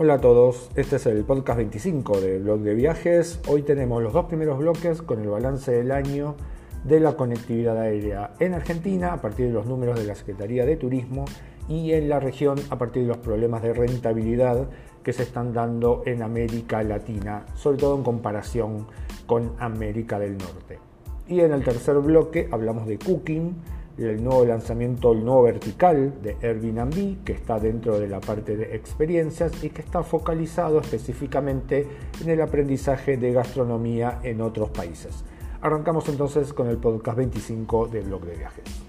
Hola a todos, este es el podcast 25 del blog de viajes. Hoy tenemos los dos primeros bloques con el balance del año de la conectividad aérea en Argentina a partir de los números de la Secretaría de Turismo y en la región a partir de los problemas de rentabilidad que se están dando en América Latina, sobre todo en comparación con América del Norte. Y en el tercer bloque hablamos de Cooking, el nuevo lanzamiento, el nuevo vertical de Airbnb, que está dentro de la parte de experiencias y que está focalizado específicamente en el aprendizaje de gastronomía en otros países. Arrancamos entonces con el podcast 25 del blog de viajes.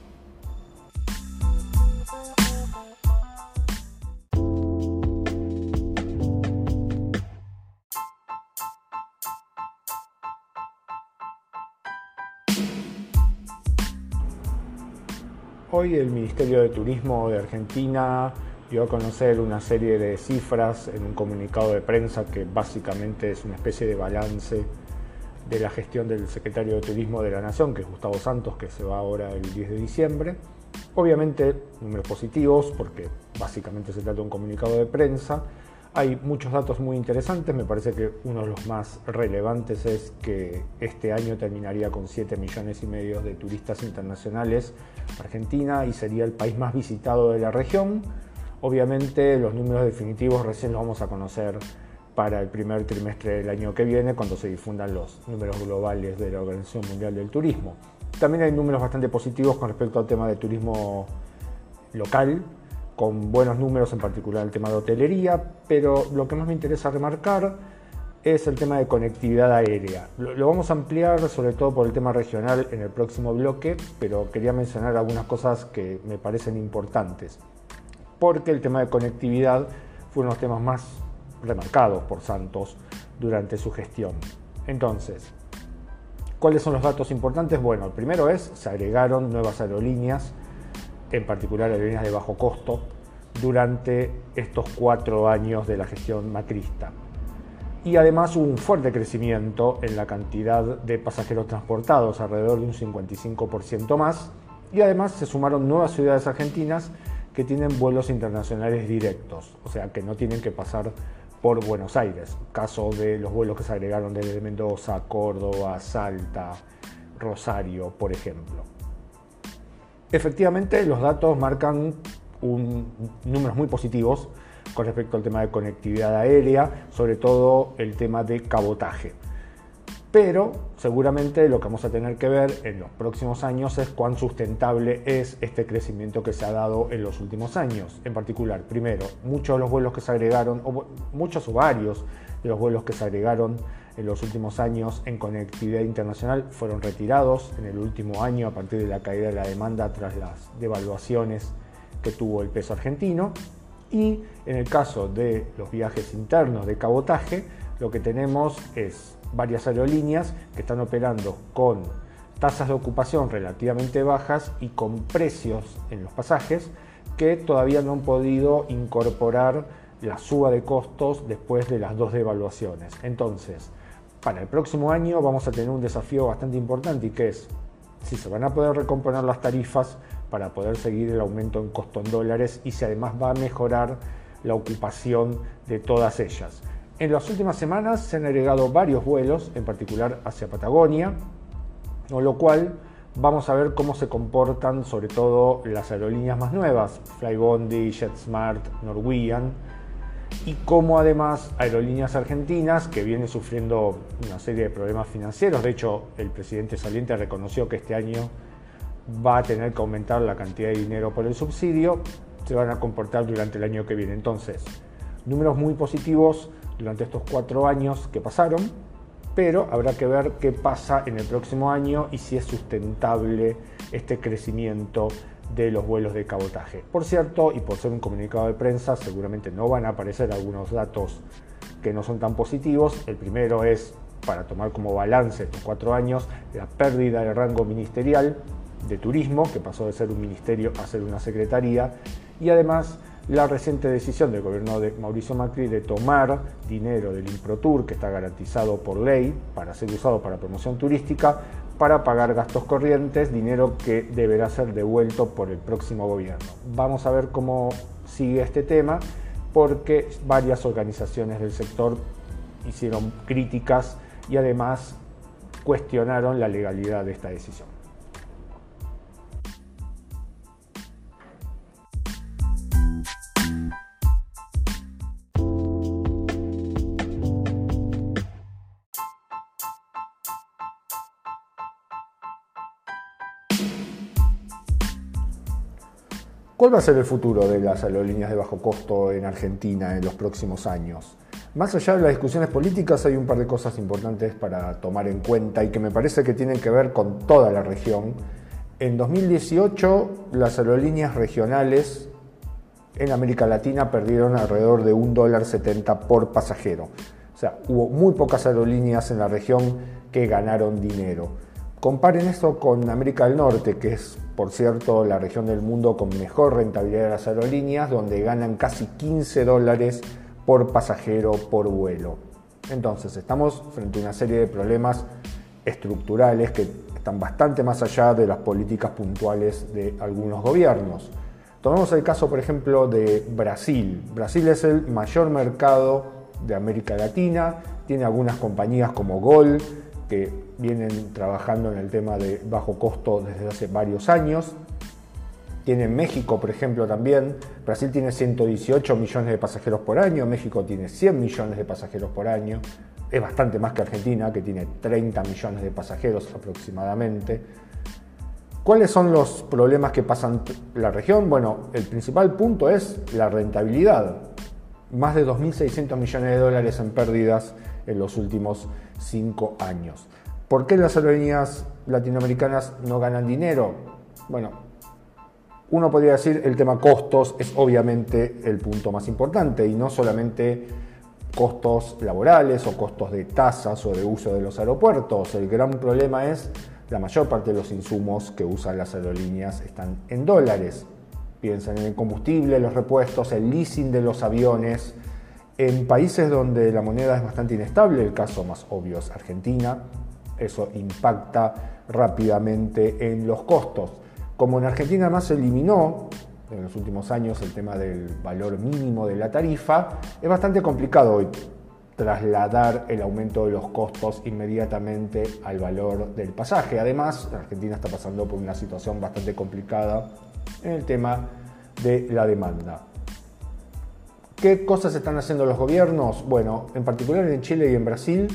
Hoy el Ministerio de Turismo de Argentina dio a conocer una serie de cifras en un comunicado de prensa que básicamente es una especie de balance de la gestión del secretario de Turismo de la Nación, que es Gustavo Santos, que se va ahora el 10 de diciembre. Obviamente números positivos, porque básicamente se trata de un comunicado de prensa, hay muchos datos muy interesantes, me parece que uno de los más relevantes es que este año terminaría con 7 millones y medio de turistas internacionales Argentina y sería el país más visitado de la región. Obviamente los números definitivos recién los vamos a conocer para el primer trimestre del año que viene cuando se difundan los números globales de la Organización Mundial del Turismo. También hay números bastante positivos con respecto al tema de turismo local, con buenos números, en particular el tema de hotelería, pero lo que más me interesa remarcar es el tema de conectividad aérea. Lo, vamos a ampliar sobre todo por el tema regional en el próximo bloque, pero quería mencionar algunas cosas que me parecen importantes, porque el tema de conectividad fue uno de los temas más remarcados por Santos durante su gestión. Entonces, ¿cuáles son los datos importantes? Bueno, el primero es, se agregaron nuevas aerolíneas en particular aerolíneas de bajo costo, durante estos cuatro años de la gestión macrista. Y además hubo un fuerte crecimiento en la cantidad de pasajeros transportados, alrededor de un 55% más, y además se sumaron nuevas ciudades argentinas que tienen vuelos internacionales directos, o sea que no tienen que pasar por Buenos Aires, caso de los vuelos que se agregaron desde Mendoza, Córdoba, Salta, Rosario, por ejemplo. Efectivamente, los datos marcan números muy positivos con respecto al tema de conectividad aérea, sobre todo el tema de cabotaje. Pero seguramente lo que vamos a tener que ver en los próximos años es cuán sustentable es este crecimiento que se ha dado en los últimos años. En particular, primero, muchos de los vuelos que se agregaron, o muchos o varios de los vuelos que se agregaron en los últimos años en conectividad internacional fueron retirados en el último año a partir de la caída de la demanda tras las devaluaciones que tuvo el peso argentino. Y en el caso de los viajes internos de cabotaje, lo que tenemos es varias aerolíneas que están operando con tasas de ocupación relativamente bajas y con precios en los pasajes que todavía no han podido incorporar la suba de costos después de las dos devaluaciones. Entonces, para el próximo año vamos a tener un desafío bastante importante y que es si se van a poder recomponer las tarifas para poder seguir el aumento en costo en dólares y si además va a mejorar la ocupación de todas ellas. En las últimas semanas se han agregado varios vuelos, en particular hacia Patagonia, con lo cual vamos a ver cómo se comportan sobre todo las aerolíneas más nuevas, Flybondi, JetSmart, Norwegian, y cómo además Aerolíneas Argentinas, que viene sufriendo una serie de problemas financieros, de hecho el presidente saliente reconoció que este año va a tener que aumentar la cantidad de dinero por el subsidio, se van a comportar durante el año que viene. Entonces, números muy positivos durante estos cuatro años que pasaron, pero habrá que ver qué pasa en el próximo año y si es sustentable este crecimiento de los vuelos de cabotaje. Por cierto, y por ser un comunicado de prensa, seguramente no van a aparecer algunos datos que no son tan positivos. El primero es, para tomar como balance estos cuatro años, la pérdida de rango ministerial de turismo, que pasó de ser un ministerio a ser una secretaría, y además la reciente decisión del gobierno de Mauricio Macri de tomar dinero del Improtur, que está garantizado por ley para ser usado para promoción turística, para pagar gastos corrientes, dinero que deberá ser devuelto por el próximo gobierno. Vamos a ver cómo sigue este tema, porque varias organizaciones del sector hicieron críticas y además cuestionaron la legalidad de esta decisión. ¿Cuál va a ser el futuro de las aerolíneas de bajo costo en Argentina en los próximos años? Más allá de las discusiones políticas hay un par de cosas importantes para tomar en cuenta y que me parece que tienen que ver con toda la región. En 2018 las aerolíneas regionales en América Latina perdieron alrededor de un dólar 70 por pasajero. O sea, hubo muy pocas aerolíneas en la región que ganaron dinero. Comparen esto con América del Norte, que es, por cierto, la región del mundo con mejor rentabilidad de las aerolíneas, donde ganan casi 15 dólares por pasajero por vuelo. Entonces, estamos frente a una serie de problemas estructurales que están bastante más allá de las políticas puntuales de algunos gobiernos. Tomemos el caso, por ejemplo, de Brasil. Brasil es el mayor mercado de América Latina, tiene algunas compañías como Gol, que vienen trabajando en el tema de bajo costo desde hace varios años. Tiene México, por ejemplo, también. Brasil tiene 118 millones de pasajeros por año, México tiene 100 millones de pasajeros por año. Es bastante más que Argentina, que tiene 30 millones de pasajeros aproximadamente. ¿Cuáles son los problemas que pasan la región? Bueno, el principal punto es la rentabilidad. Más de 2.600 millones de dólares en pérdidas en los últimos cinco años. ¿Por qué las aerolíneas latinoamericanas no ganan dinero? Bueno, uno podría decir el tema costos es obviamente el punto más importante y no solamente costos laborales o costos de tasas o de uso de los aeropuertos. El gran problema es la mayor parte de los insumos que usan las aerolíneas están en dólares. Piensan en el combustible, los repuestos, el leasing de los aviones, en países donde la moneda es bastante inestable, el caso más obvio es Argentina, eso impacta rápidamente en los costos. Como en Argentina más se eliminó en los últimos años el tema del valor mínimo de la tarifa, es bastante complicado hoy trasladar el aumento de los costos inmediatamente al valor del pasaje. Además, Argentina está pasando por una situación bastante complicada en el tema de la demanda. ¿Qué cosas están haciendo los gobiernos? Bueno, en particular en Chile y en Brasil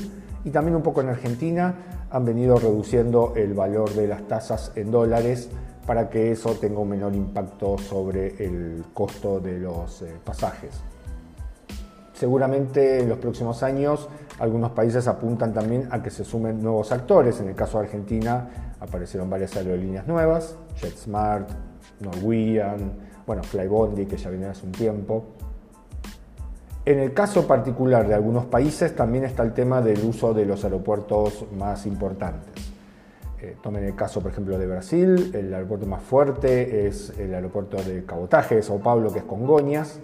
y también un poco en Argentina han venido reduciendo el valor de las tasas en dólares para que eso tenga un menor impacto sobre el costo de los eh, pasajes. Seguramente en los próximos años algunos países apuntan también a que se sumen nuevos actores. En el caso de Argentina aparecieron varias aerolíneas nuevas, JetSmart, Norwegian, bueno, Flybondi que ya viene hace un tiempo. En el caso particular de algunos países también está el tema del uso de los aeropuertos más importantes. Eh, tomen el caso, por ejemplo, de Brasil, el aeropuerto más fuerte es el aeropuerto de cabotaje de Sao Paulo, que es Congonhas.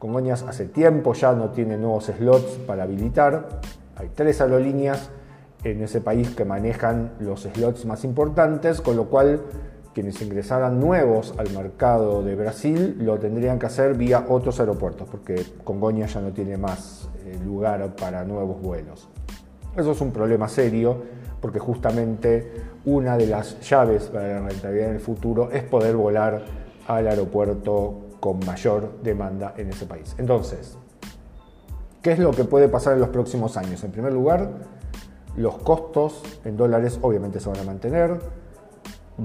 Congonhas hace tiempo ya no tiene nuevos slots para habilitar. Hay tres aerolíneas en ese país que manejan los slots más importantes, con lo cual quienes ingresaran nuevos al mercado de Brasil lo tendrían que hacer vía otros aeropuertos, porque Congonhas ya no tiene más eh, lugar para nuevos vuelos. Eso es un problema serio, porque justamente una de las llaves para la rentabilidad en el futuro es poder volar al aeropuerto con mayor demanda en ese país. Entonces, ¿qué es lo que puede pasar en los próximos años? En primer lugar, los costos en dólares obviamente se van a mantener,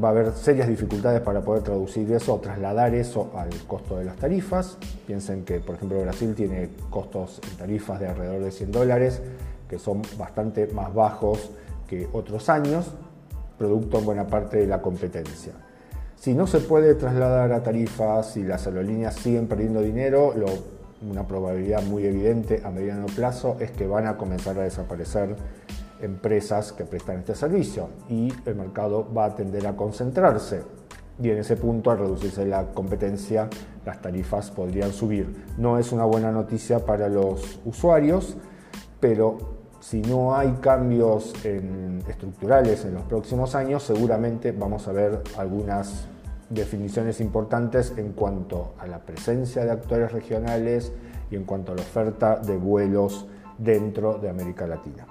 va a haber serias dificultades para poder traducir eso o trasladar eso al costo de las tarifas. Piensen que, por ejemplo, Brasil tiene costos en tarifas de alrededor de 100 dólares, que son bastante más bajos que otros años, producto en buena parte de la competencia. Si no se puede trasladar a tarifas y las aerolíneas siguen perdiendo dinero, una probabilidad muy evidente a mediano plazo es que van a comenzar a desaparecer empresas que prestan este servicio y el mercado va a tender a concentrarse. Y en ese punto, al reducirse la competencia, las tarifas podrían subir. No es una buena noticia para los usuarios, pero si no hay cambios estructurales en los próximos años, seguramente vamos a ver algunas definiciones importantes en cuanto a la presencia de actores regionales y en cuanto a la oferta de vuelos dentro de América Latina.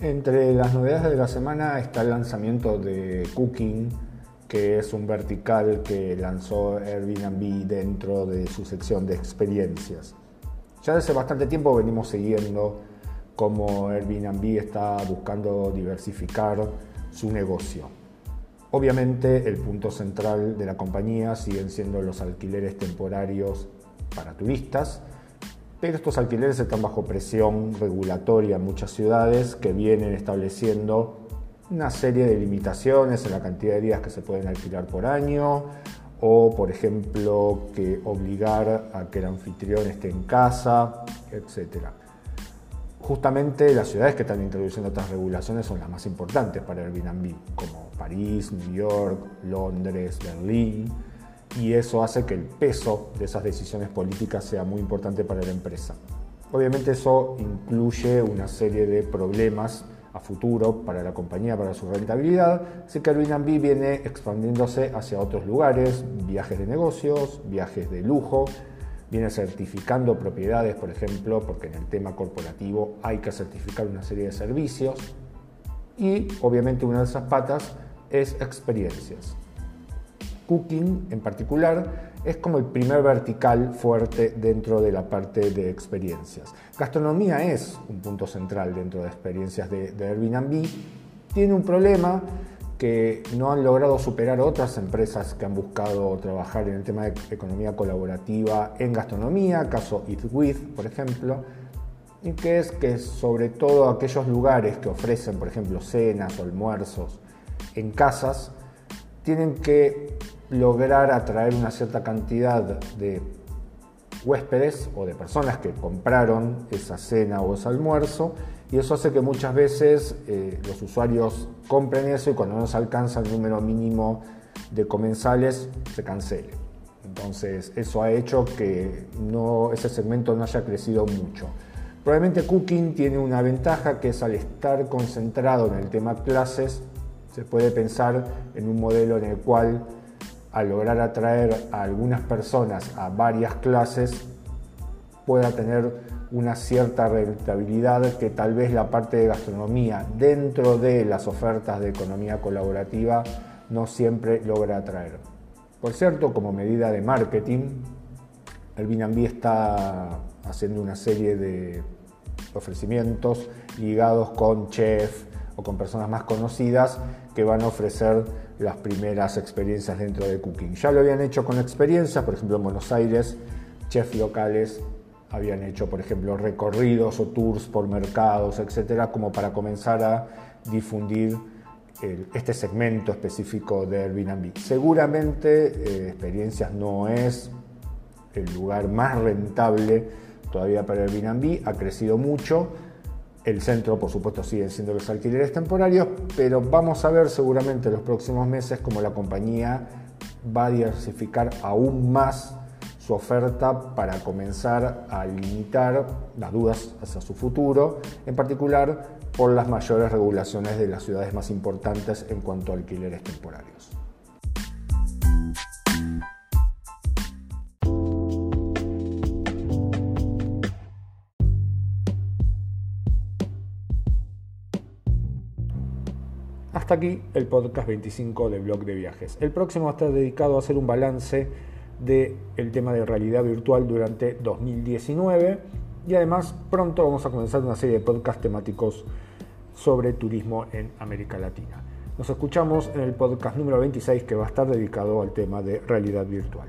Entre las novedades de la semana está el lanzamiento de Cooking, que es un vertical que lanzó Airbnb dentro de su sección de experiencias. Ya desde bastante tiempo venimos siguiendo cómo Airbnb está buscando diversificar su negocio. Obviamente el punto central de la compañía siguen siendo los alquileres temporarios para turistas, pero estos alquileres están bajo presión regulatoria en muchas ciudades que vienen estableciendo una serie de limitaciones en la cantidad de días que se pueden alquilar por año o, por ejemplo, que obligar a que el anfitrión esté en casa, etc. Justamente las ciudades que están introduciendo estas regulaciones son las más importantes para Airbnb, como París, New York, Londres, Berlín, y eso hace que el peso de esas decisiones políticas sea muy importante para la empresa. Obviamente eso incluye una serie de problemas a futuro para la compañía, para su rentabilidad, así que Airbnb viene expandiéndose hacia otros lugares, viajes de negocios, viajes de lujo, viene certificando propiedades, por ejemplo, porque en el tema corporativo hay que certificar una serie de servicios y obviamente una de esas patas es experiencias. Cooking en particular es como el primer vertical fuerte dentro de la parte de experiencias. Gastronomía es un punto central dentro de experiencias de, Airbnb. Tiene un problema que no han logrado superar otras empresas que han buscado trabajar en el tema de economía colaborativa en gastronomía, caso Eat With, por ejemplo, y que es que sobre todo aquellos lugares que ofrecen, por ejemplo, cenas o almuerzos en casas, tienen que lograr atraer una cierta cantidad de huéspedes o de personas que compraron esa cena o ese almuerzo y eso hace que muchas veces eh, los usuarios compren eso y cuando no se alcanza el número mínimo de comensales se cancele. Entonces eso ha hecho que no, ese segmento no haya crecido mucho. Probablemente Cooking tiene una ventaja que es al estar concentrado en el tema clases, se puede pensar en un modelo en el cual al lograr atraer a algunas personas a varias clases pueda tener una cierta rentabilidad que tal vez la parte de gastronomía dentro de las ofertas de economía colaborativa no siempre logra atraer. Por cierto, como medida de marketing, el Binambi está haciendo una serie de ofrecimientos ligados con chefs o con personas más conocidas que van a ofrecer las primeras experiencias dentro de Cooking. Ya lo habían hecho con experiencias, por ejemplo en Buenos Aires, chefs locales habían hecho, por ejemplo, recorridos o tours por mercados, etcétera, como para comenzar a difundir este segmento específico de Airbnb. Seguramente eh, experiencias no es el lugar más rentable todavía para Airbnb, ha crecido mucho el centro, por supuesto, siguen siendo los alquileres temporarios, pero vamos a ver seguramente en los próximos meses cómo la compañía va a diversificar aún más su oferta para comenzar a limitar las dudas hacia su futuro, en particular por las mayores regulaciones de las ciudades más importantes en cuanto a alquileres temporarios. Hasta aquí el podcast 25 del blog de viajes. El próximo está dedicado a hacer un balance del el tema de realidad virtual durante 2019 y además pronto vamos a comenzar una serie de podcasts temáticos sobre turismo en América Latina. Nos escuchamos en el podcast número 26 que va a estar dedicado al tema de realidad virtual.